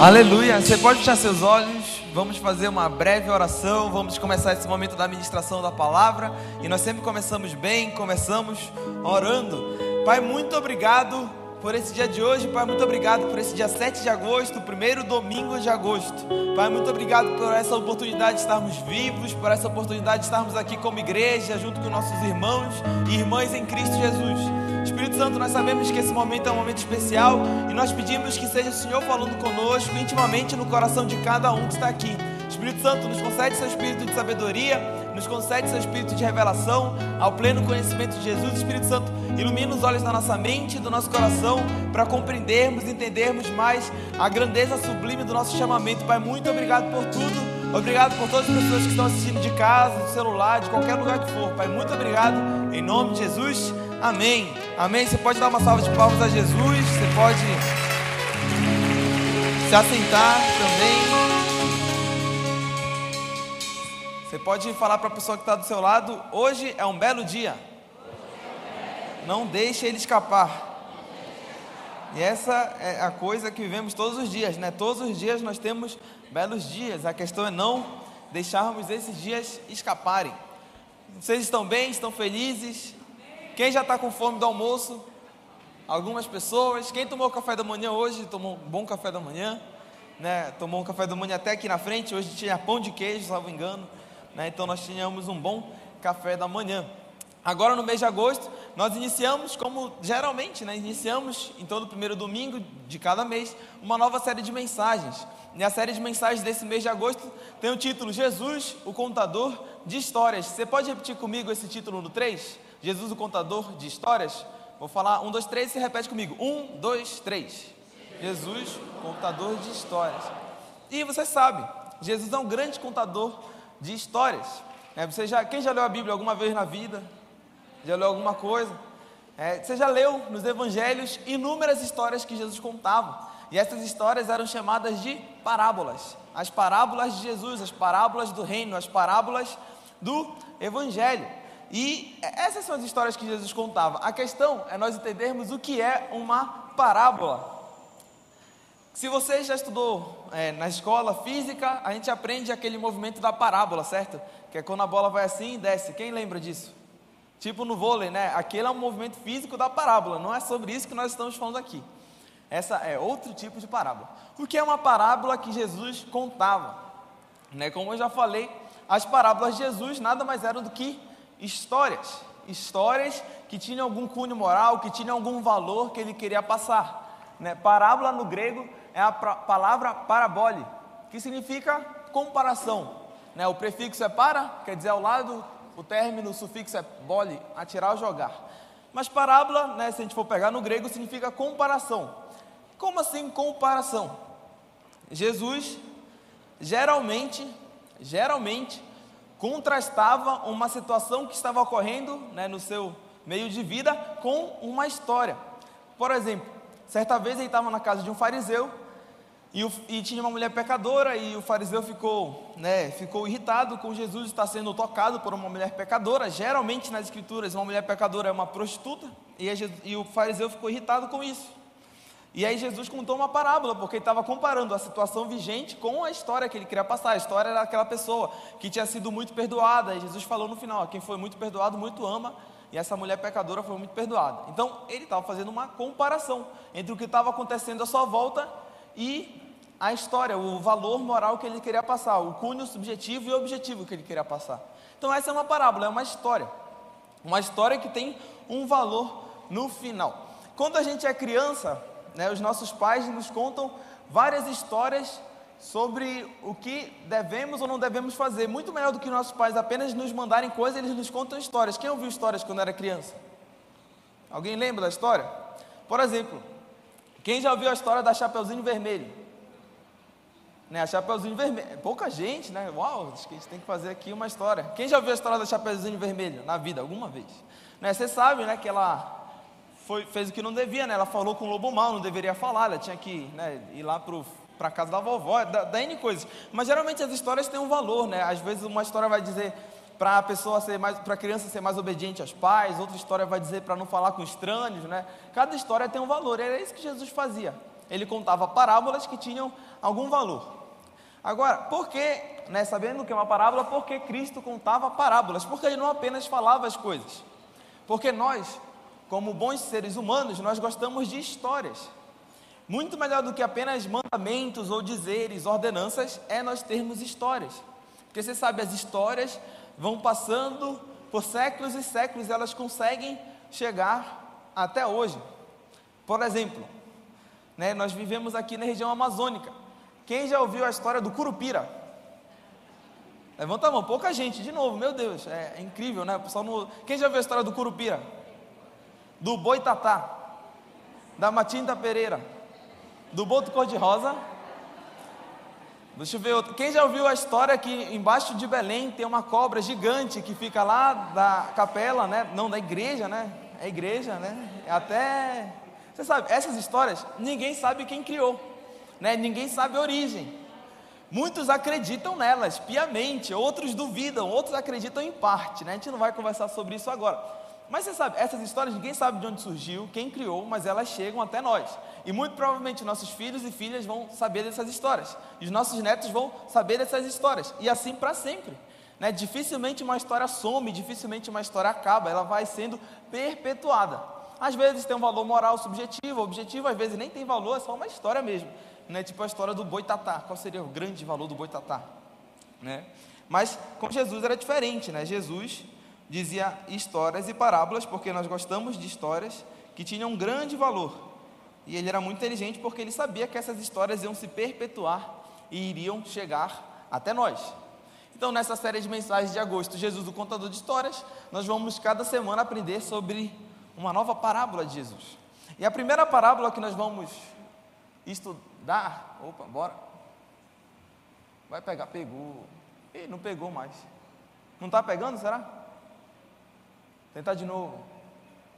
Aleluia. Você pode fechar seus olhos. Vamos fazer uma breve oração. Vamos começar esse momento da ministração da palavra. E nós sempre começamos bem, começamos orando. Pai, muito obrigado por esse dia de hoje. Pai, muito obrigado por esse dia 7 de agosto, primeiro domingo de agosto. Pai, muito obrigado por essa oportunidade de estarmos vivos, por essa oportunidade de estarmos aqui como igreja, junto com nossos irmãos e irmãs em Cristo Jesus. Espírito Santo, nós sabemos que esse momento é um momento especial e nós pedimos que seja o Senhor falando conosco intimamente no coração de cada um que está aqui. Espírito Santo, nos concede seu espírito de sabedoria, nos concede seu espírito de revelação, ao pleno conhecimento de Jesus. Espírito Santo, ilumina os olhos da nossa mente e do nosso coração para compreendermos, entendermos mais a grandeza sublime do nosso chamamento. Pai, muito obrigado por tudo. Obrigado por todas as pessoas que estão assistindo de casa, do celular, de qualquer lugar que for. Pai, muito obrigado. Em nome de Jesus. Amém. Amém. Você pode dar uma salva de palmas a Jesus. Você pode se assentar também. Você pode falar para a pessoa que está do seu lado: hoje é um belo dia. Não deixe ele escapar. E essa é a coisa que vivemos todos os dias, né? Todos os dias nós temos belos dias. A questão é não deixarmos esses dias escaparem. Vocês estão bem? Estão felizes? Quem já está com fome do almoço? Algumas pessoas. Quem tomou café da manhã hoje? Tomou um bom café da manhã? Né? Tomou um café da manhã até aqui na frente. Hoje tinha pão de queijo, se não me engano. Né? Então nós tínhamos um bom café da manhã. Agora no mês de agosto, nós iniciamos, como geralmente, né? iniciamos em todo primeiro domingo de cada mês, uma nova série de mensagens. E a série de mensagens desse mês de agosto tem o título Jesus, o contador de histórias. Você pode repetir comigo esse título no 3? Jesus, o contador de histórias. Vou falar um, dois, três, e repete comigo. Um, dois, três. Jesus, contador de histórias. E você sabe, Jesus é um grande contador de histórias. É, você já, quem já leu a Bíblia alguma vez na vida? Já leu alguma coisa? É, você já leu nos evangelhos inúmeras histórias que Jesus contava. E essas histórias eram chamadas de parábolas. As parábolas de Jesus, as parábolas do reino, as parábolas do evangelho. E essas são as histórias que Jesus contava. A questão é nós entendermos o que é uma parábola. Se você já estudou é, na escola física, a gente aprende aquele movimento da parábola, certo? Que é quando a bola vai assim e desce. Quem lembra disso? Tipo no vôlei, né? Aquele é um movimento físico da parábola. Não é sobre isso que nós estamos falando aqui. Essa é outro tipo de parábola. O que é uma parábola que Jesus contava? Né? Como eu já falei, as parábolas de Jesus nada mais eram do que histórias, histórias que tinham algum cunho moral, que tinham algum valor que ele queria passar. Né? Parábola no grego é a palavra parabole, que significa comparação. Né? O prefixo é para, quer dizer ao lado, o término, o sufixo é bole, atirar ou jogar. Mas parábola, né, se a gente for pegar no grego, significa comparação. Como assim comparação? Jesus geralmente, geralmente contrastava uma situação que estava ocorrendo né, no seu meio de vida com uma história. Por exemplo, certa vez ele estava na casa de um fariseu e, o, e, tinha uma mulher pecadora e o fariseu ficou, né, ficou irritado com Jesus estar sendo tocado por uma mulher pecadora. Geralmente nas escrituras uma mulher pecadora é uma prostituta e, e o fariseu ficou irritado com isso. E aí Jesus contou uma parábola, porque ele estava comparando a situação vigente com a história que ele queria passar. A história era daquela pessoa que tinha sido muito perdoada. E Jesus falou no final: quem foi muito perdoado, muito ama. E essa mulher pecadora foi muito perdoada. Então ele estava fazendo uma comparação entre o que estava acontecendo à sua volta e a história, o valor moral que ele queria passar, o cunho subjetivo e objetivo que ele queria passar. Então essa é uma parábola, é uma história. Uma história que tem um valor no final. Quando a gente é criança, né, os nossos pais nos contam várias histórias sobre o que devemos ou não devemos fazer. Muito melhor do que nossos pais apenas nos mandarem coisas, eles nos contam histórias. Quem ouviu histórias quando era criança? Alguém lembra da história? Por exemplo, quem já ouviu a história da Chapeuzinho Vermelho? Né, a Chapeuzinho Vermelho. Pouca gente, né? Uau, acho que a gente tem que fazer aqui uma história. Quem já ouviu a história da Chapeuzinho Vermelho na vida, alguma vez? Né, você sabe, né, que ela foi, fez o que não devia, né? Ela falou com o lobo mal, não deveria falar, ela tinha que né, ir lá para a casa da vovó, da, da N coisas. Mas geralmente as histórias têm um valor, né? Às vezes uma história vai dizer para a pessoa ser mais, para a criança ser mais obediente aos pais, outra história vai dizer para não falar com estranhos, né? Cada história tem um valor, era isso que Jesus fazia. ele contava parábolas que tinham algum valor. Agora, por que, né, sabendo que é uma parábola, por que Cristo contava parábolas? Porque ele não apenas falava as coisas. Porque nós, como bons seres humanos, nós gostamos de histórias. Muito melhor do que apenas mandamentos ou dizeres, ordenanças, é nós termos histórias. Porque você sabe, as histórias vão passando por séculos e séculos, elas conseguem chegar até hoje. Por exemplo, né, nós vivemos aqui na região amazônica. Quem já ouviu a história do Curupira? Levanta a mão, pouca gente, de novo, meu Deus, é, é incrível, né? O pessoal não... Quem já ouviu a história do Curupira? Do Boitatá, da Matinda Pereira, do Boto Cor-de-Rosa. Deixa eu ver outro. Quem já ouviu a história que embaixo de Belém tem uma cobra gigante que fica lá da capela, né? Não, da igreja, né? É igreja, né? Até. Você sabe, essas histórias, ninguém sabe quem criou, né? Ninguém sabe a origem. Muitos acreditam nelas piamente, outros duvidam, outros acreditam em parte, né? A gente não vai conversar sobre isso agora. Mas você sabe, essas histórias ninguém sabe de onde surgiu, quem criou, mas elas chegam até nós. E muito provavelmente nossos filhos e filhas vão saber dessas histórias. E os nossos netos vão saber dessas histórias. E assim para sempre. Né? Dificilmente uma história some, dificilmente uma história acaba, ela vai sendo perpetuada. Às vezes tem um valor moral subjetivo, objetivo, às vezes nem tem valor, é só uma história mesmo. Né? Tipo a história do boi tatá. Qual seria o grande valor do boi tatá? Né? Mas com Jesus era diferente, né? Jesus dizia histórias e parábolas, porque nós gostamos de histórias que tinham um grande valor. E ele era muito inteligente porque ele sabia que essas histórias iam se perpetuar e iriam chegar até nós. Então, nessa série de mensagens de agosto, Jesus, o contador de histórias, nós vamos cada semana aprender sobre uma nova parábola de Jesus. E a primeira parábola que nós vamos estudar, opa, bora. Vai pegar, pegou. Ih, não pegou mais. Não está pegando, será? Tentar de novo.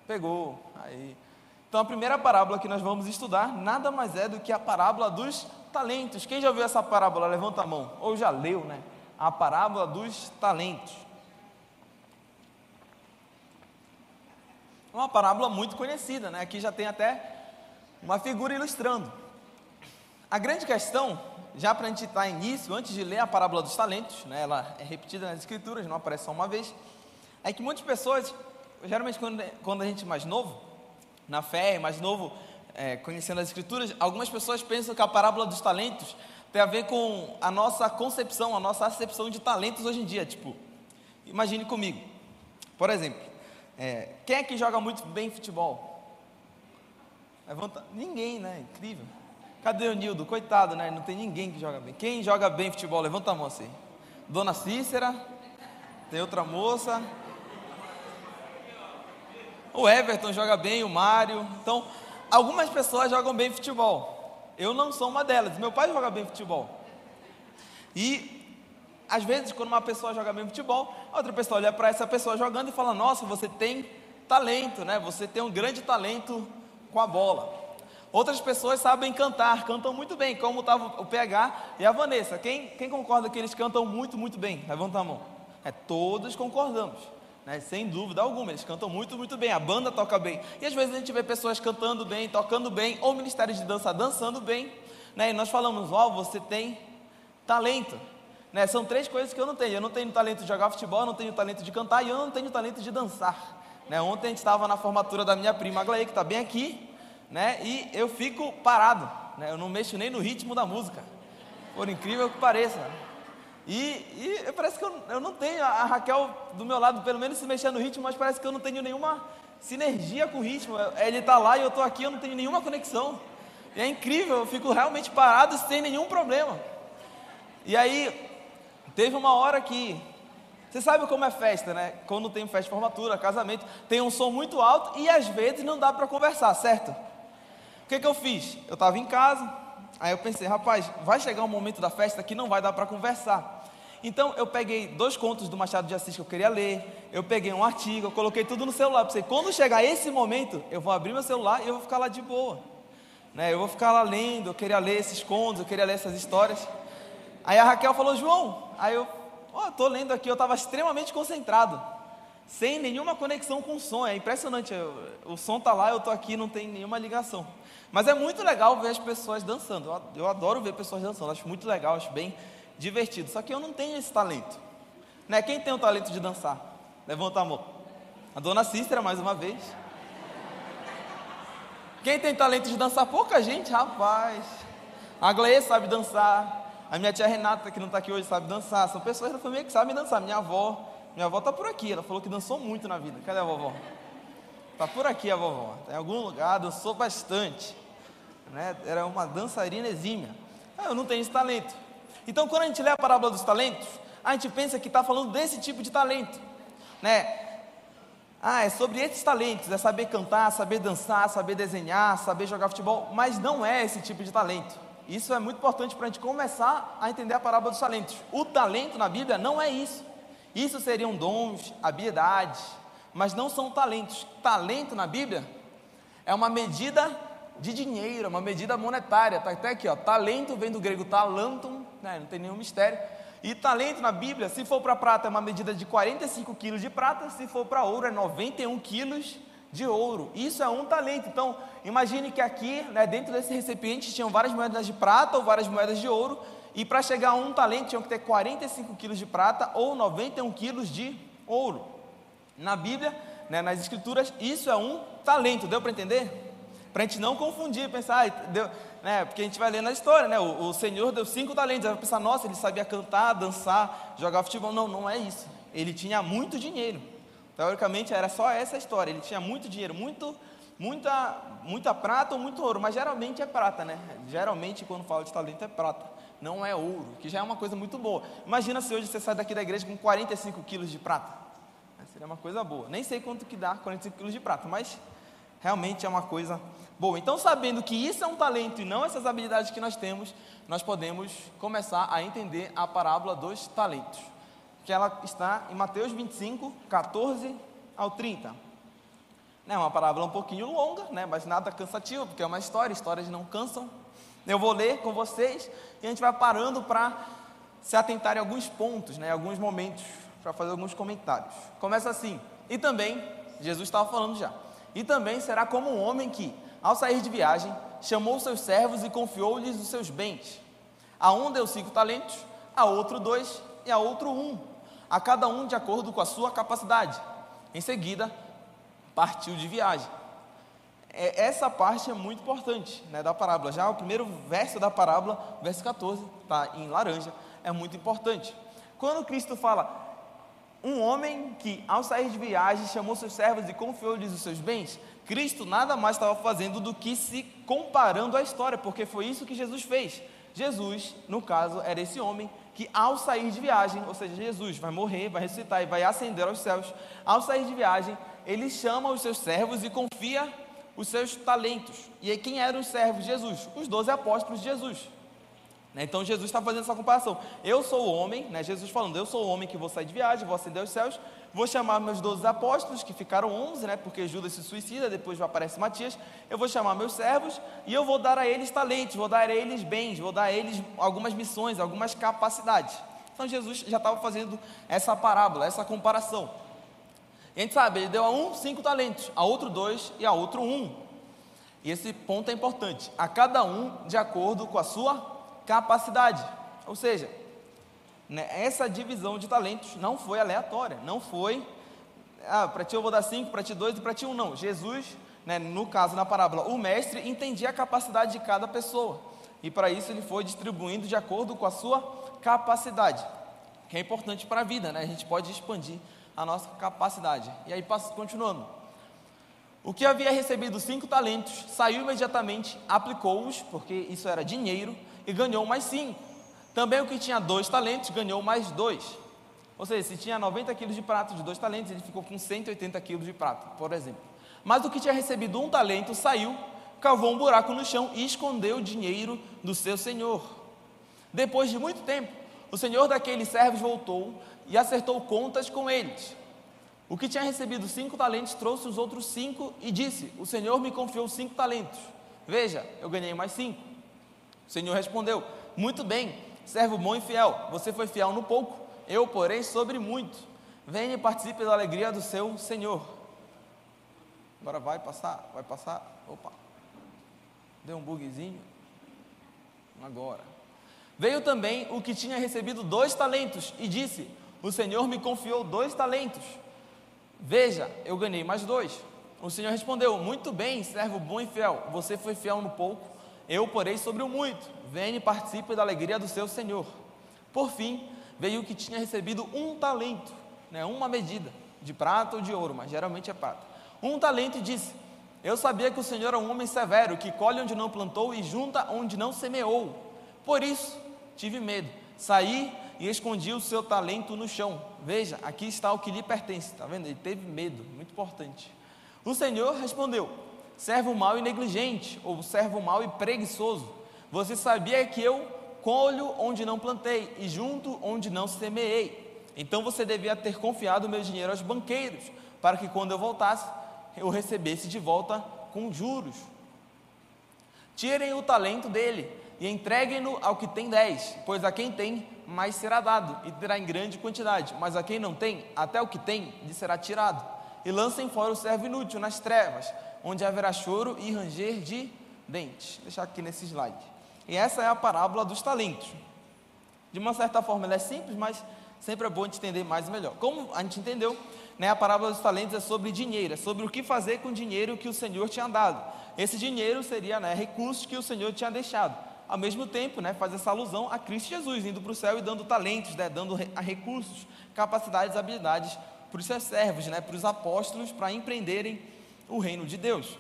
Pegou. Aí. Então a primeira parábola que nós vamos estudar nada mais é do que a parábola dos talentos. Quem já viu essa parábola? Levanta a mão. Ou já leu, né? A parábola dos talentos. Uma parábola muito conhecida, né? Aqui já tem até uma figura ilustrando. A grande questão, já para a gente estar início, antes de ler a parábola dos talentos, né, ela é repetida nas escrituras, não aparece só uma vez, é que muitas pessoas geralmente quando, quando a gente é mais novo, na fé, mais novo, é, conhecendo as escrituras, algumas pessoas pensam que a parábola dos talentos tem a ver com a nossa concepção, a nossa acepção de talentos hoje em dia. Tipo, imagine comigo, por exemplo, é, quem é que joga muito bem futebol? Levanta, ninguém, né? Incrível. Cadê o Nildo? Coitado, né? Não tem ninguém que joga bem. Quem joga bem futebol? Levanta a mão assim. Dona Cícera, tem outra moça, o Everton joga bem, o Mário. Então, algumas pessoas jogam bem futebol. Eu não sou uma delas. Meu pai joga bem futebol. E às vezes, quando uma pessoa joga bem futebol, outra pessoa olha para essa pessoa jogando e fala: Nossa, você tem talento, né? Você tem um grande talento com a bola. Outras pessoas sabem cantar, cantam muito bem, como estava o PH e a Vanessa. Quem, quem concorda que eles cantam muito, muito bem? Levanta a mão. É, todos concordamos né? sem dúvida alguma, eles cantam muito, muito bem, a banda toca bem. E às vezes a gente vê pessoas cantando bem, tocando bem, ou ministérios de dança dançando bem, né? e nós falamos, ó, oh, você tem talento. Né? São três coisas que eu não tenho. Eu não tenho talento de jogar futebol, eu não tenho talento de cantar e eu não tenho talento de dançar. Né? Ontem a gente estava na formatura da minha prima Aglaê, que está bem aqui, né? e eu fico parado, né? eu não mexo nem no ritmo da música, por incrível que pareça. E, e parece que eu, eu não tenho a Raquel do meu lado, pelo menos se mexer no ritmo, mas parece que eu não tenho nenhuma sinergia com o ritmo. Ele está lá e eu estou aqui, eu não tenho nenhuma conexão. E é incrível, eu fico realmente parado sem nenhum problema. E aí, teve uma hora que. Você sabe como é festa, né? Quando tem festa de formatura, casamento, tem um som muito alto e às vezes não dá para conversar, certo? O que, que eu fiz? Eu estava em casa, Aí eu pensei, rapaz, vai chegar um momento da festa que não vai dar para conversar. Então eu peguei dois contos do Machado de Assis que eu queria ler, eu peguei um artigo, eu coloquei tudo no celular. Pensei, quando chegar esse momento, eu vou abrir meu celular e eu vou ficar lá de boa. Né? Eu vou ficar lá lendo, eu queria ler esses contos, eu queria ler essas histórias. Aí a Raquel falou, João, aí eu, ó, oh, tô lendo aqui, eu estava extremamente concentrado. Sem nenhuma conexão com o som. É impressionante. O som está lá, eu estou aqui, não tem nenhuma ligação. Mas é muito legal ver as pessoas dançando. Eu adoro ver pessoas dançando, acho muito legal, acho bem divertido. Só que eu não tenho esse talento. Né? Quem tem o talento de dançar? Levanta a mão. A dona Cícera, mais uma vez. Quem tem talento de dançar? Pouca gente, rapaz. A Gleia sabe dançar. A minha tia Renata, que não está aqui hoje, sabe dançar. São pessoas da família que sabem dançar. Minha avó, minha avó está por aqui. Ela falou que dançou muito na vida. Cadê a vovó? Está por aqui a vovó. Está em algum lugar, dançou bastante. Né? Era uma dançarina exímia. Ah, eu não tenho esse talento. Então, quando a gente lê a parábola dos talentos, a gente pensa que está falando desse tipo de talento. Né? Ah, é sobre esses talentos, é saber cantar, saber dançar, saber desenhar, saber jogar futebol, mas não é esse tipo de talento. Isso é muito importante para a gente começar a entender a parábola dos talentos. O talento na Bíblia não é isso. Isso seriam dons, habilidades, mas não são talentos. Talento na Bíblia é uma medida de dinheiro, uma medida monetária. Está até aqui, ó. Talento vem do grego talentum, né? não tem nenhum mistério. E talento na Bíblia, se for para prata, é uma medida de 45 quilos de prata, se for para ouro, é 91 quilos de ouro. Isso é um talento. Então, imagine que aqui, né, dentro desse recipiente, tinham várias moedas de prata ou várias moedas de ouro, e para chegar a um talento, tinham que ter 45 quilos de prata ou 91 quilos de ouro. Na Bíblia, né, nas Escrituras, isso é um talento, deu para entender? Para a gente não confundir, pensar, ah, deu, né, porque a gente vai ler na história, né, o, o Senhor deu cinco talentos, vai pensar, nossa, ele sabia cantar, dançar, jogar futebol. Não, não é isso. Ele tinha muito dinheiro. Teoricamente era só essa história. Ele tinha muito dinheiro, muito, muita, muita prata ou muito ouro, mas geralmente é prata, né? Geralmente quando fala de talento é prata, não é ouro, que já é uma coisa muito boa. Imagina se hoje você sai daqui da igreja com 45 quilos de prata. Seria uma coisa boa. Nem sei quanto que dá 45 quilos de prata, mas realmente é uma coisa boa. Então, sabendo que isso é um talento e não essas habilidades que nós temos, nós podemos começar a entender a parábola dos talentos, que ela está em Mateus 25, 14 ao 30. É uma parábola um pouquinho longa, né, mas nada cansativa, porque é uma história, histórias não cansam. Eu vou ler com vocês e a gente vai parando para se atentar em alguns pontos, né, alguns momentos, para fazer alguns comentários. Começa assim, e também, Jesus estava falando já, e também será como um homem que, ao sair de viagem, chamou seus servos e confiou-lhes os seus bens. A um deu cinco talentos, a outro dois e a outro um, a cada um de acordo com a sua capacidade. Em seguida, partiu de viagem. É, essa parte é muito importante né, da parábola. Já o primeiro verso da parábola, verso 14, está em laranja, é muito importante. Quando Cristo fala, um homem que, ao sair de viagem, chamou seus servos e confiou-lhes os seus bens, Cristo nada mais estava fazendo do que se comparando à história, porque foi isso que Jesus fez. Jesus, no caso, era esse homem que, ao sair de viagem, ou seja, Jesus vai morrer, vai ressuscitar e vai ascender aos céus, ao sair de viagem, ele chama os seus servos e confia os seus talentos. E aí, quem eram os servos de Jesus? Os doze apóstolos de Jesus. Né? Então Jesus está fazendo essa comparação. Eu sou o homem, né? Jesus falando, eu sou o homem que vou sair de viagem, vou ascender aos céus, vou chamar meus doze apóstolos, que ficaram onze, né? porque Judas se suicida, depois aparece Matias, eu vou chamar meus servos e eu vou dar a eles talentos, vou dar a eles bens, vou dar a eles algumas missões, algumas capacidades. Então Jesus já estava fazendo essa parábola, essa comparação. Gente sabe, ele deu a um cinco talentos, a outro dois e a outro um. E esse ponto é importante, a cada um de acordo com a sua capacidade. Ou seja, né, essa divisão de talentos não foi aleatória, não foi, ah, para ti eu vou dar cinco, para ti dois e para ti um, não. Jesus, né, no caso, na parábola, o mestre entendia a capacidade de cada pessoa, e para isso ele foi distribuindo de acordo com a sua capacidade, que é importante para a vida, né? a gente pode expandir a nossa capacidade. E aí, continuando. O que havia recebido cinco talentos saiu imediatamente, aplicou-os, porque isso era dinheiro, e ganhou mais cinco. Também o que tinha dois talentos ganhou mais dois. Ou seja, se tinha 90 quilos de prata de dois talentos, ele ficou com 180 quilos de prata, por exemplo. Mas o que tinha recebido um talento saiu, cavou um buraco no chão e escondeu o dinheiro do seu senhor. Depois de muito tempo, o senhor daqueles servos voltou e acertou contas com eles. O que tinha recebido cinco talentos trouxe os outros cinco e disse: O senhor me confiou cinco talentos. Veja, eu ganhei mais cinco. O Senhor respondeu: Muito bem, servo bom e fiel, você foi fiel no pouco, eu porém sobre muito. Venha e participe da alegria do seu Senhor. Agora vai passar, vai passar. Opa, deu um bugzinho. Agora. Veio também o que tinha recebido dois talentos e disse: O Senhor me confiou dois talentos. Veja, eu ganhei mais dois. O Senhor respondeu: Muito bem, servo bom e fiel. Você foi fiel no pouco, eu porei sobre o muito. Venha e participe da alegria do seu Senhor. Por fim, veio o que tinha recebido um talento, né, uma medida, de prata ou de ouro, mas geralmente é prata. Um talento e disse: Eu sabia que o Senhor é um homem severo, que colhe onde não plantou e junta onde não semeou. Por isso, tive medo. Saí e escondi o seu talento no chão. Veja, aqui está o que lhe pertence. Está vendo? Ele teve medo, muito importante. O Senhor respondeu: servo mau e negligente, ou servo mau e preguiçoso. Você sabia que eu colho onde não plantei e junto onde não semeei. Então você devia ter confiado meu dinheiro aos banqueiros, para que quando eu voltasse, eu recebesse de volta com juros. Tirem o talento dele e entreguem-no ao que tem dez, pois a quem tem, mais será dado, e terá em grande quantidade, mas a quem não tem, até o que tem, lhe será tirado. E lancem fora o servo inútil nas trevas, onde haverá choro e ranger de dentes. Vou deixar aqui nesse slide. E essa é a parábola dos talentos. De uma certa forma, ela é simples, mas sempre é bom entender mais e melhor. Como a gente entendeu, né, a parábola dos talentos é sobre dinheiro, é sobre o que fazer com o dinheiro que o Senhor tinha dado. Esse dinheiro seria né, recursos que o Senhor tinha deixado. Ao mesmo tempo, né, faz essa alusão a Cristo Jesus, indo para o céu e dando talentos, né, dando recursos, capacidades, habilidades para os seus servos, né, para os apóstolos, para empreenderem o reino de Deus.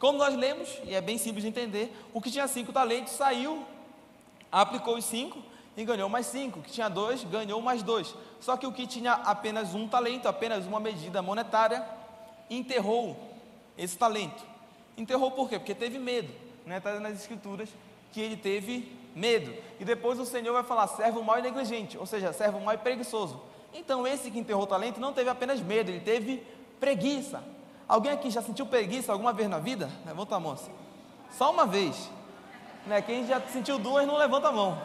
Como nós lemos, e é bem simples de entender, o que tinha cinco talentos saiu, aplicou os cinco e ganhou mais cinco. O que tinha dois, ganhou mais dois. Só que o que tinha apenas um talento, apenas uma medida monetária, enterrou esse talento. Enterrou por quê? Porque teve medo. Né? Está nas escrituras que ele teve medo. E depois o Senhor vai falar, servo mau e negligente, ou seja, servo mau e preguiçoso. Então esse que enterrou o talento não teve apenas medo, ele teve preguiça. Alguém aqui já sentiu preguiça alguma vez na vida? Levanta a mão assim. Só uma vez. Né? Quem já sentiu duas não levanta a mão.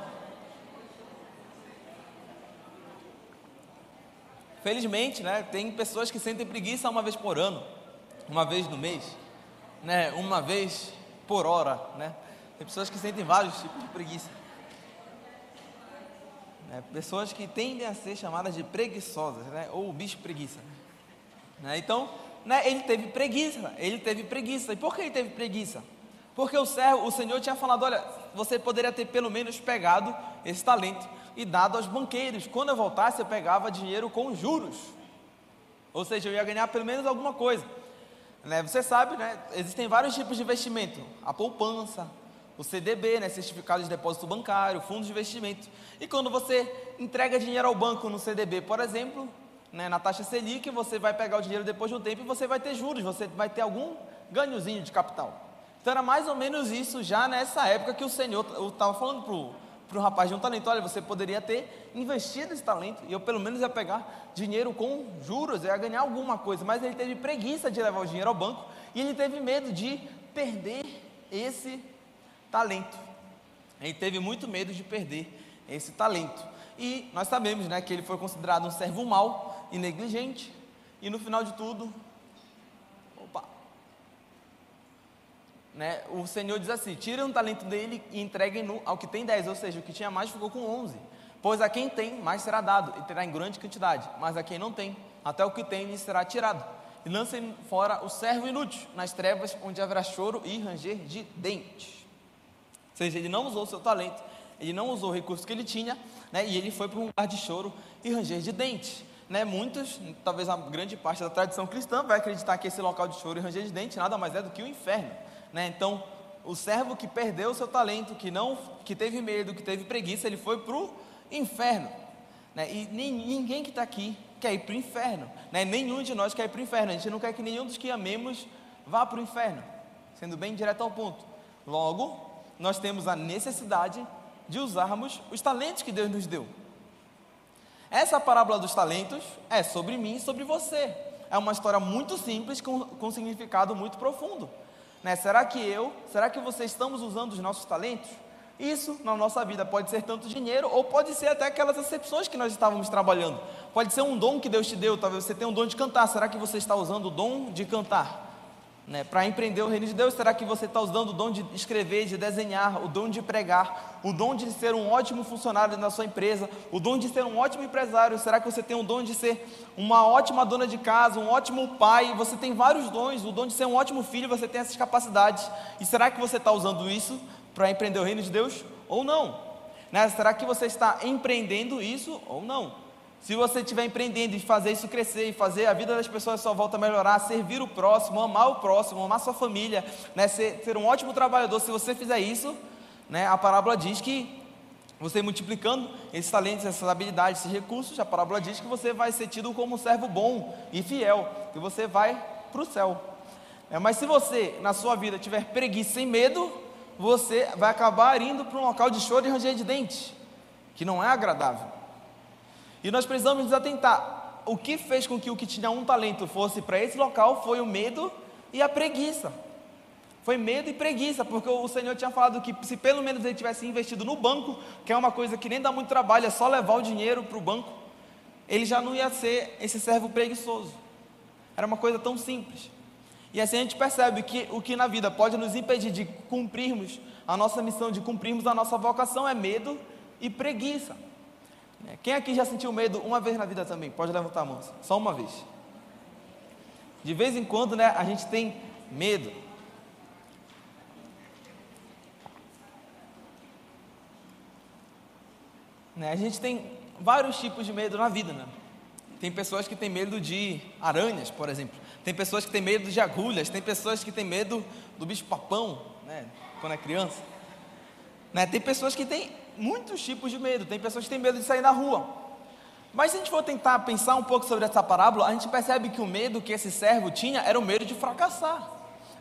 Felizmente, né, tem pessoas que sentem preguiça uma vez por ano, uma vez no mês, né, uma vez por hora, né? Tem pessoas que sentem vários tipos de preguiça. Né, pessoas que tendem a ser chamadas de preguiçosas, né, ou bicho preguiça. Né, então, né, ele teve preguiça, ele teve preguiça. E por que ele teve preguiça? Porque o servo, o Senhor tinha falado, olha, você poderia ter pelo menos pegado esse talento e dado aos banqueiros. Quando eu voltasse, eu pegava dinheiro com juros. Ou seja, eu ia ganhar pelo menos alguma coisa. Né? Você sabe, né? existem vários tipos de investimento: a poupança, o CDB, né? certificado de depósito bancário, fundo de investimento. E quando você entrega dinheiro ao banco no CDB, por exemplo, né? na taxa Selic, você vai pegar o dinheiro depois de um tempo e você vai ter juros, você vai ter algum ganhozinho de capital. Então era mais ou menos isso já nessa época que o Senhor estava falando para o rapaz de um talento: olha, você poderia ter investido esse talento e eu pelo menos ia pegar dinheiro com juros, ia ganhar alguma coisa. Mas ele teve preguiça de levar o dinheiro ao banco e ele teve medo de perder esse talento. Ele teve muito medo de perder esse talento. E nós sabemos né, que ele foi considerado um servo mau e negligente. E no final de tudo, né, o Senhor diz assim: tirem um talento dele e entreguem-no ao que tem dez, ou seja, o que tinha mais ficou com onze. Pois a quem tem, mais será dado, e terá em grande quantidade, mas a quem não tem, até o que tem lhe será tirado. E lancem fora o servo inútil, nas trevas, onde haverá choro e ranger de dentes. Ou seja, ele não usou o seu talento, ele não usou o recurso que ele tinha, né, e ele foi para um lugar de choro e ranger de dentes. Né, muitos, talvez a grande parte da tradição cristã, vai acreditar que esse local de choro e ranger de dentes nada mais é do que o inferno. Né? Então, o servo que perdeu o seu talento, que não, que teve medo, que teve preguiça, ele foi para o inferno. Né? E nem, ninguém que está aqui quer ir para o inferno. Né? Nenhum de nós quer ir para o inferno. A gente não quer que nenhum dos que amemos vá para o inferno. Sendo bem direto ao ponto. Logo, nós temos a necessidade de usarmos os talentos que Deus nos deu. Essa parábola dos talentos é sobre mim e sobre você. É uma história muito simples com, com significado muito profundo. Né? Será que eu, será que você estamos usando os nossos talentos? isso na nossa vida. Pode ser tanto dinheiro ou pode ser até aquelas exceções que nós estávamos trabalhando. Pode ser um dom que Deus te deu, talvez você tenha um dom de cantar. Será que você está usando o dom de cantar? Né, para empreender o reino de Deus, será que você está usando o dom de escrever, de desenhar, o dom de pregar, o dom de ser um ótimo funcionário na sua empresa, o dom de ser um ótimo empresário? Será que você tem o dom de ser uma ótima dona de casa, um ótimo pai? Você tem vários dons, o dom de ser um ótimo filho, você tem essas capacidades. E será que você está usando isso para empreender o reino de Deus ou não? Né? Será que você está empreendendo isso ou não? Se você estiver empreendendo e fazer isso crescer e fazer a vida das pessoas à sua volta melhorar, servir o próximo, amar o próximo, amar sua família, né, ser, ser um ótimo trabalhador, se você fizer isso, né, a parábola diz que você multiplicando esses talentos, essas habilidades, esses recursos, a parábola diz que você vai ser tido como um servo bom e fiel, que você vai para o céu. É, mas se você na sua vida tiver preguiça e medo, você vai acabar indo para um local de choro e ranger de dentes, que não é agradável. E nós precisamos nos atentar. O que fez com que o que tinha um talento fosse para esse local foi o medo e a preguiça. Foi medo e preguiça, porque o Senhor tinha falado que se pelo menos ele tivesse investido no banco, que é uma coisa que nem dá muito trabalho, é só levar o dinheiro para o banco, ele já não ia ser esse servo preguiçoso. Era uma coisa tão simples. E assim a gente percebe que o que na vida pode nos impedir de cumprirmos a nossa missão, de cumprirmos a nossa vocação, é medo e preguiça. É, quem aqui já sentiu medo uma vez na vida também? Pode levantar a mão, só uma vez. De vez em quando, né, a gente tem medo. Né, a gente tem vários tipos de medo na vida, né? Tem pessoas que têm medo de aranhas, por exemplo. Tem pessoas que têm medo de agulhas. Tem pessoas que têm medo do bicho-papão, né? Quando é criança. Né? Tem pessoas que têm muitos tipos de medo. Tem pessoas que têm medo de sair na rua. Mas se a gente for tentar pensar um pouco sobre essa parábola, a gente percebe que o medo que esse servo tinha era o medo de fracassar,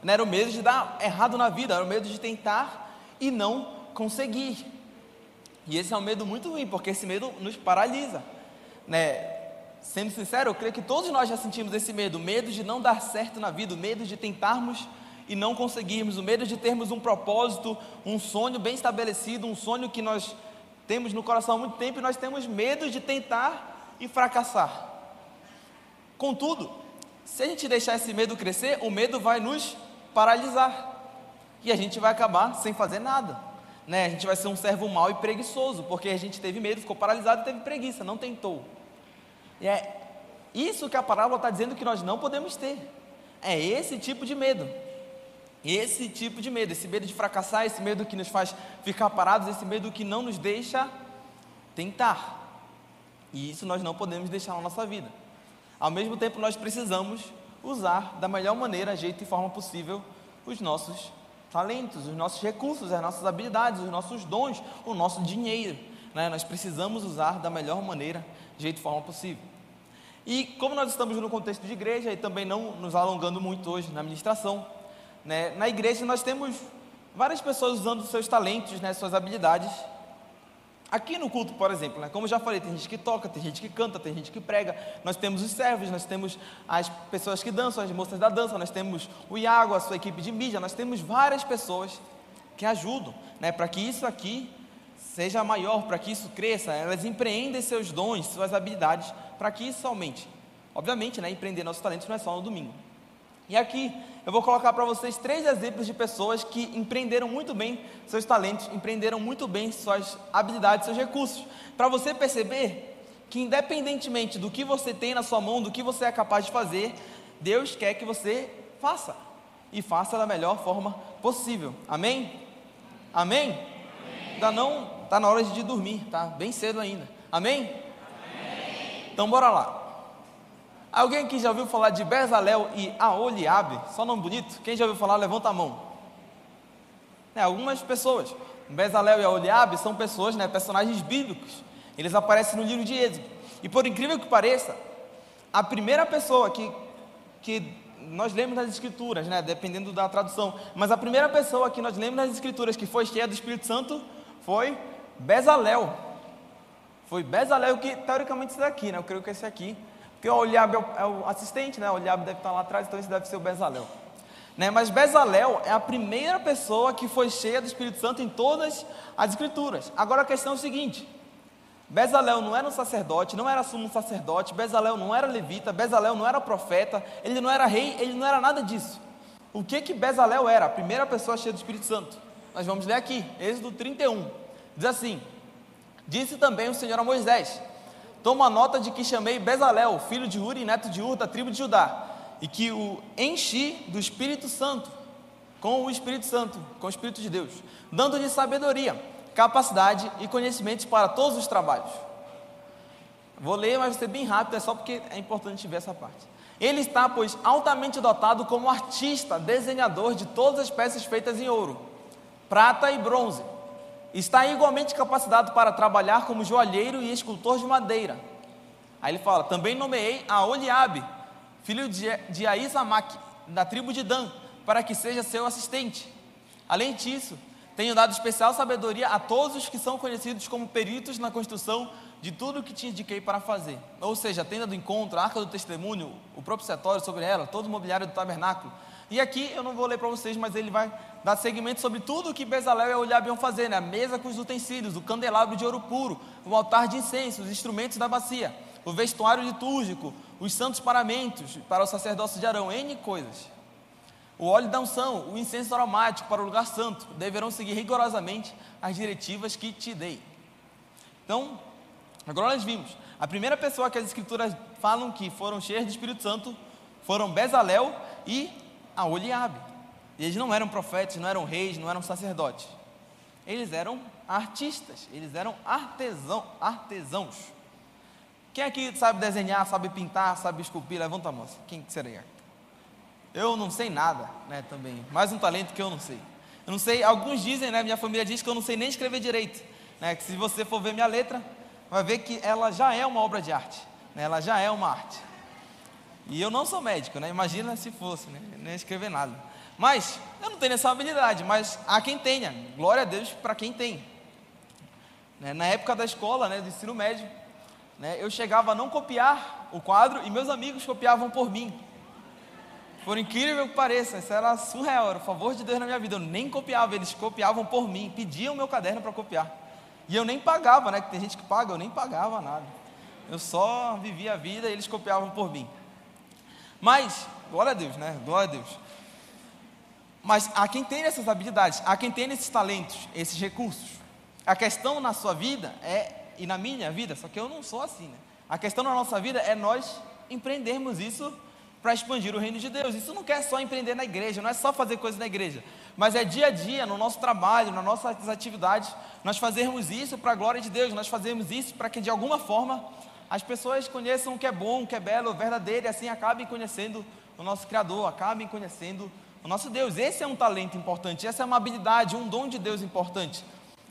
né? era o medo de dar errado na vida, era o medo de tentar e não conseguir. E esse é um medo muito ruim, porque esse medo nos paralisa. Né? Sendo sincero, eu creio que todos nós já sentimos esse medo, medo de não dar certo na vida, medo de tentarmos e não conseguirmos, o medo de termos um propósito, um sonho bem estabelecido, um sonho que nós temos no coração há muito tempo e nós temos medo de tentar e fracassar. Contudo, se a gente deixar esse medo crescer, o medo vai nos paralisar e a gente vai acabar sem fazer nada. Né? A gente vai ser um servo mau e preguiçoso, porque a gente teve medo, ficou paralisado e teve preguiça, não tentou. E é isso que a parábola está dizendo que nós não podemos ter. É esse tipo de medo. Esse tipo de medo, esse medo de fracassar, esse medo que nos faz ficar parados, esse medo que não nos deixa tentar. E isso nós não podemos deixar na nossa vida. Ao mesmo tempo, nós precisamos usar da melhor maneira, jeito e forma possível os nossos talentos, os nossos recursos, as nossas habilidades, os nossos dons, o nosso dinheiro. Né? Nós precisamos usar da melhor maneira, jeito e forma possível. E como nós estamos no contexto de igreja e também não nos alongando muito hoje na administração, né? Na igreja nós temos várias pessoas usando seus talentos, né, suas habilidades. Aqui no culto, por exemplo, né, como já falei, tem gente que toca, tem gente que canta, tem gente que prega. Nós temos os servos, nós temos as pessoas que dançam, as moças da dança, nós temos o Iago, a sua equipe de mídia, nós temos várias pessoas que ajudam né, para que isso aqui seja maior, para que isso cresça. Elas empreendem seus dons, suas habilidades, para que isso aumente. Obviamente, né, empreender nossos talentos não é só no domingo. E aqui eu vou colocar para vocês três exemplos de pessoas que empreenderam muito bem seus talentos, empreenderam muito bem suas habilidades, seus recursos, para você perceber que independentemente do que você tem na sua mão, do que você é capaz de fazer, Deus quer que você faça e faça da melhor forma possível. Amém? Amém? Amém. Ainda não está na hora de dormir, tá? Bem cedo ainda. Amém? Amém? Então bora lá. Alguém aqui já ouviu falar de Bezalel e Aoliabe? Só nome bonito? Quem já ouviu falar, levanta a mão. É, algumas pessoas. Bezalel e Aoliabe são pessoas, né, personagens bíblicos. Eles aparecem no livro de Êxodo. E por incrível que pareça, a primeira pessoa que, que nós lemos nas escrituras, né, dependendo da tradução, mas a primeira pessoa que nós lemos nas escrituras que foi cheia do Espírito Santo foi Bezalel. Foi Bezalel que teoricamente esse daqui, né? Eu creio que esse aqui porque o Oliabe é o, é o assistente, né? O Oliabe deve estar lá atrás, então esse deve ser o Bezalel. Né? Mas Bezalel é a primeira pessoa que foi cheia do Espírito Santo em todas as escrituras. Agora a questão é o seguinte: Bezalel não era um sacerdote, não era sumo sacerdote, Bezalel não era levita, Bezalel não era profeta, ele não era rei, ele não era nada disso. O que que Bezalel era? A primeira pessoa cheia do Espírito Santo. Nós vamos ler aqui, Êxodo 31. Diz assim: Disse também o Senhor a Moisés: Toma nota de que chamei Bezalel, filho de Uri, neto de Ur, da tribo de Judá, e que o enchi do Espírito Santo, com o Espírito Santo, com o Espírito de Deus, dando-lhe sabedoria capacidade e conhecimentos para todos os trabalhos. Vou ler, mas vai ser bem rápido, é só porque é importante ver essa parte. Ele está, pois, altamente dotado como artista, desenhador de todas as peças feitas em ouro, prata e bronze. Está igualmente capacitado para trabalhar como joalheiro e escultor de madeira. Aí ele fala: Também nomeei a Oliabe, filho de, de Aizamac, da tribo de Dan, para que seja seu assistente. Além disso, tenho dado especial sabedoria a todos os que são conhecidos como peritos na construção de tudo o que te indiquei para fazer. Ou seja, a tenda do encontro, a arca do testemunho, o propiciatório sobre ela, todo o mobiliário do tabernáculo. E aqui eu não vou ler para vocês, mas ele vai dar seguimento sobre tudo o que Bezalel e Oliabe iam fazer, né? a mesa com os utensílios, o candelabro de ouro puro, o altar de incenso, os instrumentos da bacia, o vestuário litúrgico, os santos paramentos para o sacerdócio de Arão, N coisas. O óleo da unção, o incenso aromático para o lugar santo, deverão seguir rigorosamente as diretivas que te dei. Então, agora nós vimos, a primeira pessoa que as escrituras falam que foram cheias de Espírito Santo foram Bezalel e a Oliabe. Eles não eram profetas, não eram reis, não eram sacerdotes. Eles eram artistas, eles eram artesão, artesãos. Quem aqui sabe desenhar, sabe pintar, sabe esculpir? Levanta a mão. Quem seria? Eu não sei nada, né, também. Mais um talento que eu não sei. Eu não sei, alguns dizem, né, minha família diz que eu não sei nem escrever direito, né, que se você for ver minha letra, vai ver que ela já é uma obra de arte, né, ela já é uma arte. E eu não sou médico, né, imagina se fosse, né, nem escrever nada. Mas, eu não tenho essa habilidade, mas há quem tenha, glória a Deus para quem tem. Né, na época da escola, né, do ensino médio, né, eu chegava a não copiar o quadro e meus amigos copiavam por mim. Por incrível que pareça, isso era surreal, era o favor de Deus na minha vida. Eu nem copiava, eles copiavam por mim, pediam meu caderno para copiar. E eu nem pagava, né? Que tem gente que paga, eu nem pagava nada. Eu só vivia a vida e eles copiavam por mim. Mas, glória a Deus, né? Glória a Deus. Mas há quem tem essas habilidades, há quem tem esses talentos, esses recursos. A questão na sua vida é, e na minha vida, só que eu não sou assim, né? A questão na nossa vida é nós empreendermos isso para expandir o reino de Deus. Isso não quer só empreender na igreja, não é só fazer coisas na igreja, mas é dia a dia, no nosso trabalho, nas nossas atividades, nós fazermos isso para a glória de Deus, nós fazemos isso para que de alguma forma as pessoas conheçam o que é bom, o que é belo, o verdadeiro, e assim acabem conhecendo o nosso Criador, acabem conhecendo o nosso Deus. Esse é um talento importante, essa é uma habilidade, um dom de Deus importante.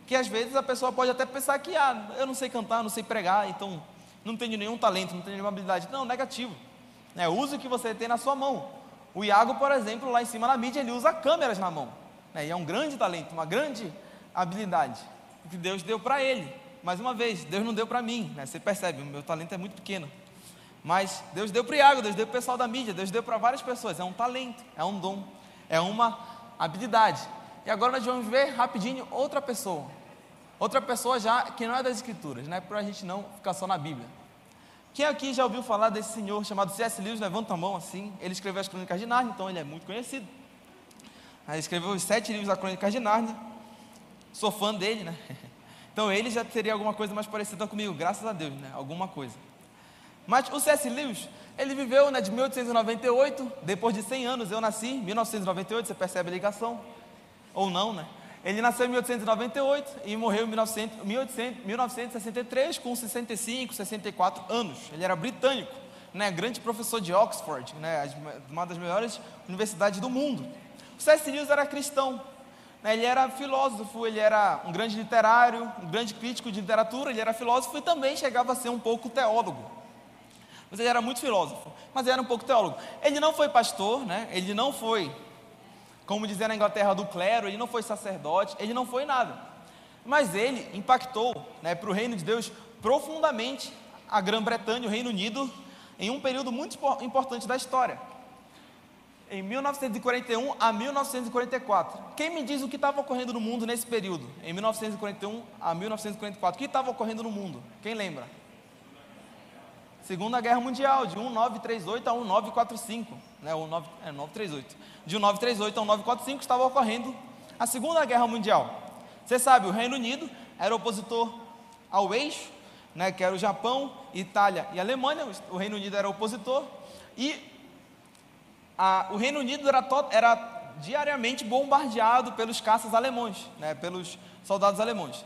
Que às vezes a pessoa pode até pensar que, ah, eu não sei cantar, não sei pregar, então não tenho nenhum talento, não tenho nenhuma habilidade. Não, negativo. É, use o que você tem na sua mão. O Iago, por exemplo, lá em cima na mídia, ele usa câmeras na mão. Né? E é um grande talento, uma grande habilidade que Deus deu para ele. Mais uma vez, Deus não deu para mim. Né? Você percebe, o meu talento é muito pequeno. Mas Deus deu para Iago, Deus deu para o pessoal da mídia, Deus deu para várias pessoas. É um talento, é um dom, é uma habilidade. E agora nós vamos ver rapidinho outra pessoa. Outra pessoa já que não é das escrituras, né? Para a gente não ficar só na Bíblia. Quem aqui já ouviu falar desse senhor chamado C.S. Lewis? Levanta a mão assim. Ele escreveu as Crônicas de Nárnia, então ele é muito conhecido. Ele escreveu os sete livros da Crônicas de Nárnia. Sou fã dele, né? Então ele já teria alguma coisa mais parecida comigo, graças a Deus, né? Alguma coisa. Mas o C.S. Lewis, ele viveu né, de 1898, depois de 100 anos, eu nasci, 1998, você percebe a ligação? Ou não, né? Ele nasceu em 1898 e morreu em 1900, 1800, 1963 com 65, 64 anos. Ele era britânico, né, grande professor de Oxford, né, uma das melhores universidades do mundo. O C.S. Lewis era cristão, ele era filósofo, ele era um grande literário, um grande crítico de literatura, ele era filósofo e também chegava a ser um pouco teólogo. Mas ele era muito filósofo, mas ele era um pouco teólogo. Ele não foi pastor, né, ele não foi como dizia na Inglaterra do clero, ele não foi sacerdote, ele não foi nada. Mas ele impactou né, para o reino de Deus profundamente a Grã-Bretanha, o Reino Unido, em um período muito importante da história. Em 1941 a 1944. Quem me diz o que estava ocorrendo no mundo nesse período? Em 1941 a 1944. O que estava ocorrendo no mundo? Quem lembra? Segunda Guerra Mundial, de 1938 a 1945. Né, 19, é, 938. De 1938 a 1945 estava ocorrendo a Segunda Guerra Mundial. Você sabe, o Reino Unido era opositor ao eixo, né, que era o Japão, Itália e Alemanha. O Reino Unido era opositor. E a, o Reino Unido era, to, era, diariamente bombardeado pelos caças alemães, né, pelos soldados alemães.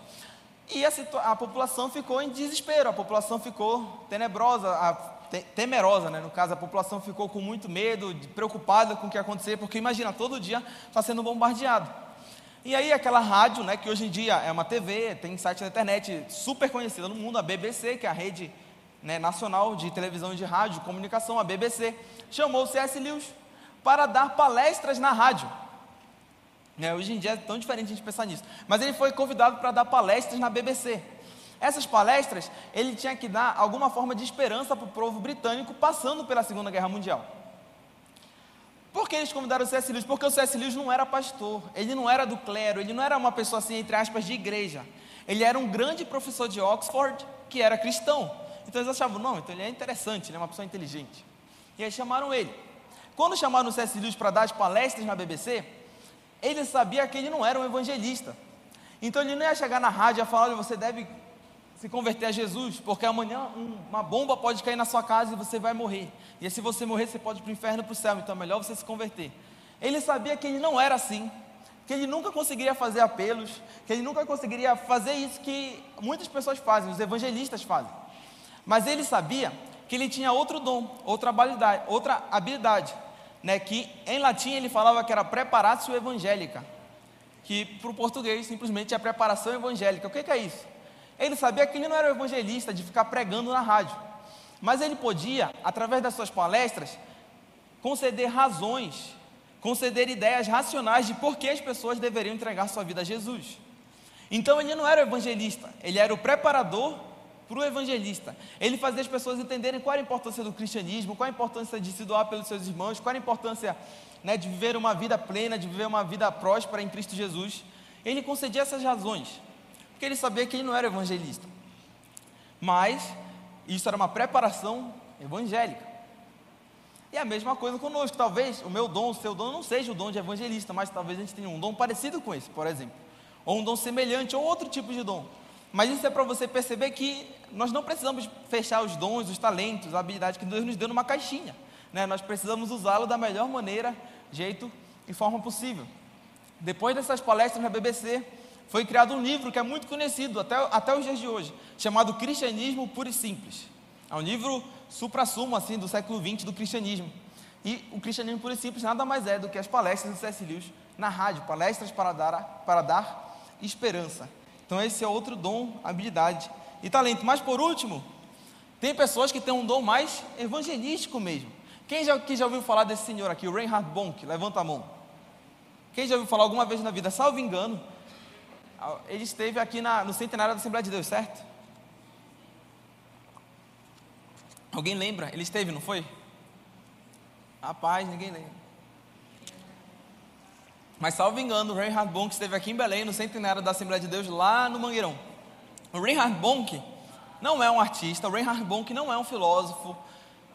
E a, a, população ficou em desespero, a população ficou tenebrosa, a, te, temerosa, né? no caso, a população ficou com muito medo, preocupada com o que ia acontecer, porque imagina, todo dia está sendo bombardeado. E aí aquela rádio, né, que hoje em dia é uma TV, tem site na internet super conhecida no mundo, a BBC, que é a rede né, nacional de televisão e de rádio, comunicação, a BBC, chamou o C.S. Lewis para dar palestras na rádio. É, hoje em dia é tão diferente a gente pensar nisso. Mas ele foi convidado para dar palestras na BBC. Essas palestras, ele tinha que dar alguma forma de esperança para o povo britânico passando pela Segunda Guerra Mundial. Por que eles convidaram o C.S. Lewis? Porque o C.S. Lewis não era pastor, ele não era do clero, ele não era uma pessoa assim, entre aspas, de igreja. Ele era um grande professor de Oxford que era cristão. Então eles achavam, não, então ele é interessante, ele é uma pessoa inteligente. E aí chamaram ele. Quando chamaram o C.S. Lewis para dar as palestras na BBC, ele sabia que ele não era um evangelista. Então ele não ia chegar na rádio e falar: olha, você deve se converter a Jesus, porque amanhã uma bomba pode cair na sua casa e você vai morrer. E se você morrer, você pode ir para o inferno para o céu, então é melhor você se converter. Ele sabia que ele não era assim, que ele nunca conseguiria fazer apelos, que ele nunca conseguiria fazer isso que muitas pessoas fazem, os evangelistas fazem. Mas ele sabia que ele tinha outro dom, outra habilidade, outra habilidade né, que em latim ele falava que era preparatio evangélica, que para o português simplesmente é preparação evangélica. O que, que é isso? Ele sabia que ele não era evangelista de ficar pregando na rádio, mas ele podia, através das suas palestras, conceder razões, conceder ideias racionais de por que as pessoas deveriam entregar sua vida a Jesus. Então ele não era evangelista, ele era o preparador para o evangelista. Ele fazia as pessoas entenderem qual a importância do cristianismo, qual a importância de se doar pelos seus irmãos, qual a importância né, de viver uma vida plena, de viver uma vida próspera em Cristo Jesus. Ele concedia essas razões, porque ele sabia que ele não era evangelista. Mas isso era uma preparação evangélica. E a mesma coisa conosco. Talvez o meu dom, o seu dom não seja o dom de evangelista, mas talvez a gente tenha um dom parecido com esse, por exemplo. Ou um dom semelhante, ou outro tipo de dom. Mas isso é para você perceber que nós não precisamos fechar os dons, os talentos, a habilidade que Deus nos deu numa caixinha. Né? Nós precisamos usá-lo da melhor maneira, jeito e forma possível. Depois dessas palestras na BBC, foi criado um livro que é muito conhecido até, até os dias de hoje, chamado Cristianismo Puro e Simples. É um livro supra-sumo assim, do século XX do cristianismo. E o cristianismo puro e simples nada mais é do que as palestras do C.S. Lewis na rádio, palestras para dar, para dar esperança. Então, esse é outro dom, habilidade e talento. Mas, por último, tem pessoas que têm um dom mais evangelístico mesmo. Quem já, quem já ouviu falar desse senhor aqui, o Reinhard Bonk? Levanta a mão. Quem já ouviu falar alguma vez na vida, salvo engano, ele esteve aqui na, no centenário da Assembleia de Deus, certo? Alguém lembra? Ele esteve, não foi? Rapaz, ninguém lembra. Mas, salvo engano, o Reinhard Bonk esteve aqui em Belém, no centenário da Assembleia de Deus, lá no Mangueirão. O Reinhard Bonk não é um artista, o Reinhard Bonk não é um filósofo,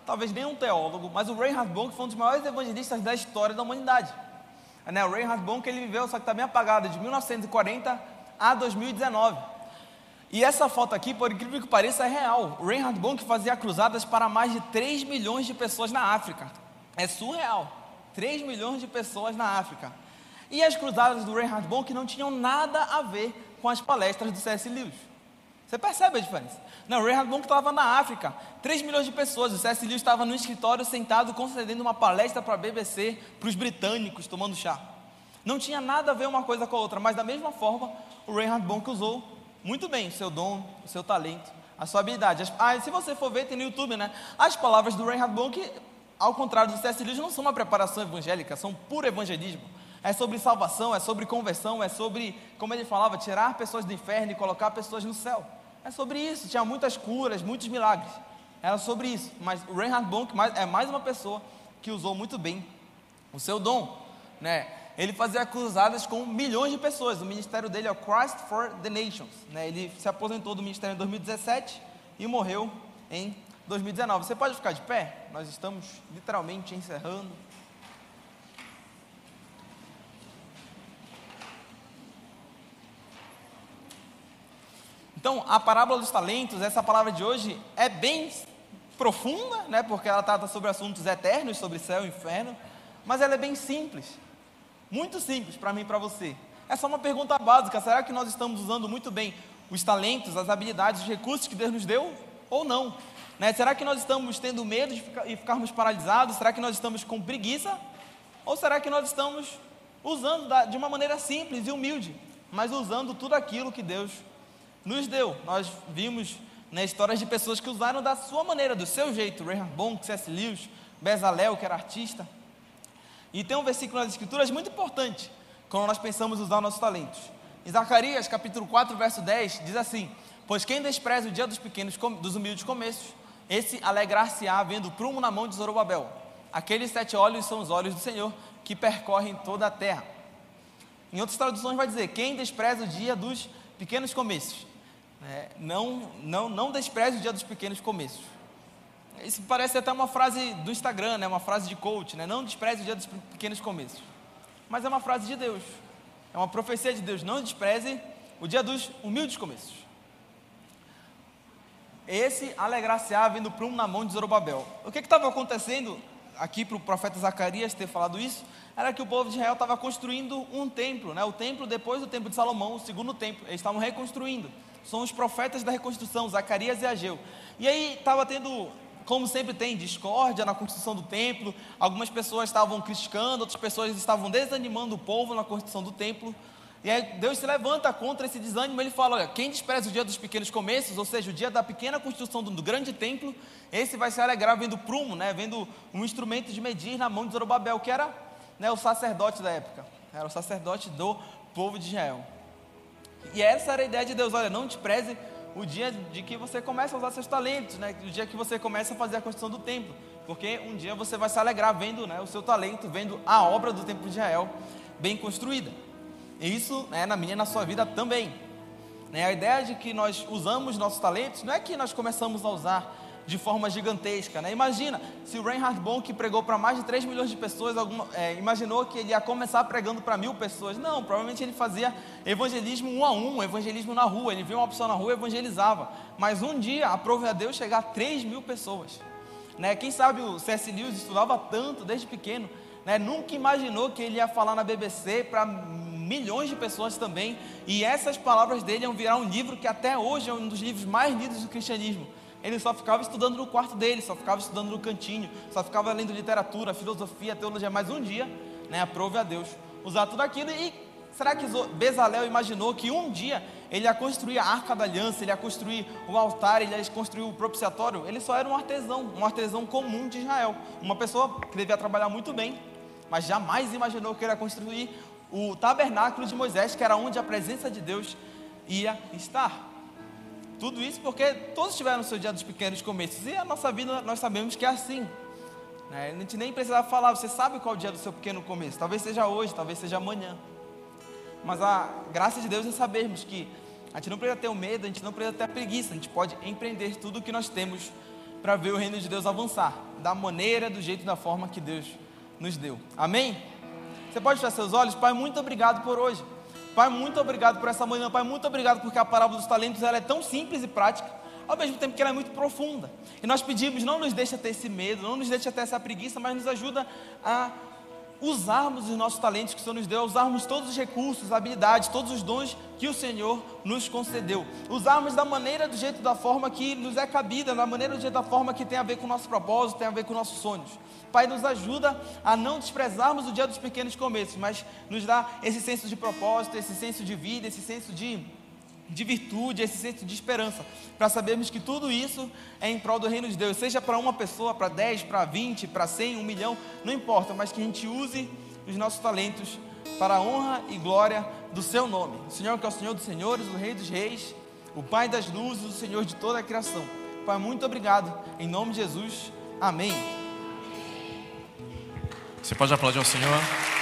talvez nem um teólogo, mas o Reinhard Bonk foi um dos maiores evangelistas da história da humanidade. Né? O Reinhard Bonk ele viveu, só que está bem apagado, de 1940 a 2019. E essa foto aqui, por incrível que pareça, é real. O Reinhard Bonk fazia cruzadas para mais de 3 milhões de pessoas na África. É surreal. 3 milhões de pessoas na África. E as cruzadas do Reinhard Bonk não tinham nada a ver com as palestras do C.S. Lewis. Você percebe a diferença? Não, o Reinhard Bonk estava na África, 3 milhões de pessoas. O C.S. Lewis estava no escritório sentado concedendo uma palestra para a BBC, para os britânicos, tomando chá. Não tinha nada a ver uma coisa com a outra, mas da mesma forma, o Reinhard Bonk usou muito bem o seu dom, o seu talento, a sua habilidade. As, ah, se você for ver, tem no YouTube, né? As palavras do Reinhard Bonk, ao contrário do C.S. Lewis, não são uma preparação evangélica, são puro evangelismo é sobre salvação, é sobre conversão, é sobre, como ele falava, tirar pessoas do inferno e colocar pessoas no céu. É sobre isso. Tinha muitas curas, muitos milagres. Era sobre isso. Mas o Reinhard Bonk é mais uma pessoa que usou muito bem o seu dom, né? Ele fazia cruzadas com milhões de pessoas. O ministério dele é o Christ for the Nations, né? Ele se aposentou do ministério em 2017 e morreu em 2019. Você pode ficar de pé? Nós estamos literalmente encerrando. Então, a parábola dos talentos, essa palavra de hoje, é bem profunda, né, porque ela trata sobre assuntos eternos, sobre céu e inferno, mas ela é bem simples. Muito simples para mim e para você. É só uma pergunta básica: será que nós estamos usando muito bem os talentos, as habilidades, os recursos que Deus nos deu ou não? Né? Será que nós estamos tendo medo de ficar, e ficarmos paralisados? Será que nós estamos com preguiça? Ou será que nós estamos usando da, de uma maneira simples e humilde, mas usando tudo aquilo que Deus nos deu. Nós vimos né, histórias de pessoas que usaram da sua maneira, do seu jeito. Reinhard Bonk, C.S. Lewis, Bezalel, que era artista. E tem um versículo nas Escrituras muito importante quando nós pensamos usar nossos talentos. Em Zacarias, capítulo 4, verso 10, diz assim: Pois quem despreza o dia dos pequenos, dos humildes começos, esse alegrar-se-á vendo prumo na mão de Zorobabel. Aqueles sete olhos são os olhos do Senhor que percorrem toda a terra. Em outras traduções vai dizer: Quem despreza o dia dos pequenos começos, é, não, não, não despreze o dia dos pequenos começos. Isso parece até uma frase do Instagram, né? uma frase de coach, né? não despreze o dia dos pequenos começos. Mas é uma frase de Deus, é uma profecia de Deus, não despreze o dia dos humildes começos. Esse alegrar-se-á vindo prumo na mão de Zorobabel. O que estava acontecendo aqui para o profeta Zacarias ter falado isso? Era que o povo de Israel estava construindo um templo, né? o templo depois do templo de Salomão, o segundo templo, eles estavam reconstruindo são os profetas da reconstrução, Zacarias e Ageu. E aí estava tendo, como sempre tem, discórdia na construção do templo. Algumas pessoas estavam criticando, outras pessoas estavam desanimando o povo na construção do templo. E aí Deus se levanta contra esse desânimo, ele fala: olha, quem despreza o dia dos pequenos começos, ou seja, o dia da pequena construção do, grande templo, esse vai se alegrar vendo prumo, né, vendo um instrumento de medir na mão de Zorobabel, que era né, o sacerdote da época, era o sacerdote do povo de Israel. E essa era a ideia de Deus: olha, não despreze o dia de que você começa a usar seus talentos, né? o dia que você começa a fazer a construção do templo, porque um dia você vai se alegrar vendo né, o seu talento, vendo a obra do templo de Israel bem construída. E isso é né, na minha e na sua vida também. Né? A ideia de que nós usamos nossos talentos não é que nós começamos a usar de forma gigantesca. Né? Imagina, se o Reinhard Bonk pregou para mais de 3 milhões de pessoas, alguma, é, imaginou que ele ia começar pregando para mil pessoas. Não, provavelmente ele fazia evangelismo um a um, evangelismo na rua. Ele viu uma pessoa na rua e evangelizava. Mas um dia, aprove a Deus chegar a 3 mil pessoas. Né? Quem sabe o C.S. Lewis estudava tanto desde pequeno, né? nunca imaginou que ele ia falar na BBC para milhões de pessoas também. E essas palavras dele iam virar um livro que até hoje é um dos livros mais lidos do cristianismo ele só ficava estudando no quarto dele, só ficava estudando no cantinho, só ficava lendo literatura, filosofia, teologia. Mas um dia, né, aprove a Deus usar tudo aquilo. E será que Bezalel imaginou que um dia ele ia construir a arca da aliança, ele ia construir o altar, ele ia construir o propiciatório? Ele só era um artesão, um artesão comum de Israel. Uma pessoa que devia trabalhar muito bem, mas jamais imaginou que ele ia construir o tabernáculo de Moisés, que era onde a presença de Deus ia estar. Tudo isso porque todos tiveram o seu dia dos pequenos começos. E a nossa vida nós sabemos que é assim. Né? A gente nem precisava falar, você sabe qual é o dia do seu pequeno começo. Talvez seja hoje, talvez seja amanhã. Mas a graça de Deus é sabermos que a gente não precisa ter o medo, a gente não precisa ter a preguiça, a gente pode empreender tudo o que nós temos para ver o reino de Deus avançar, da maneira, do jeito da forma que Deus nos deu. Amém? Você pode fechar seus olhos? Pai, muito obrigado por hoje. Pai, muito obrigado por essa manhã. Pai, muito obrigado porque a parábola dos talentos ela é tão simples e prática, ao mesmo tempo que ela é muito profunda. E nós pedimos, não nos deixa ter esse medo, não nos deixa ter essa preguiça, mas nos ajuda a usarmos os nossos talentos que o Senhor nos deu, usarmos todos os recursos, habilidades, todos os dons que o Senhor nos concedeu. Usarmos da maneira, do jeito, da forma que nos é cabida, da maneira, do jeito, da forma que tem a ver com o nosso propósito, tem a ver com nossos sonhos. Pai, nos ajuda a não desprezarmos o dia dos pequenos começos, mas nos dá esse senso de propósito, esse senso de vida, esse senso de, de virtude, esse senso de esperança, para sabermos que tudo isso é em prol do reino de Deus, seja para uma pessoa, para dez, para vinte, para cem, um milhão, não importa, mas que a gente use os nossos talentos para a honra e glória do seu nome. O Senhor que é o Senhor dos senhores, o Rei dos reis, o Pai das luzes, o Senhor de toda a criação. Pai, muito obrigado. Em nome de Jesus. Amém. Você pode aplaudir ao Senhor?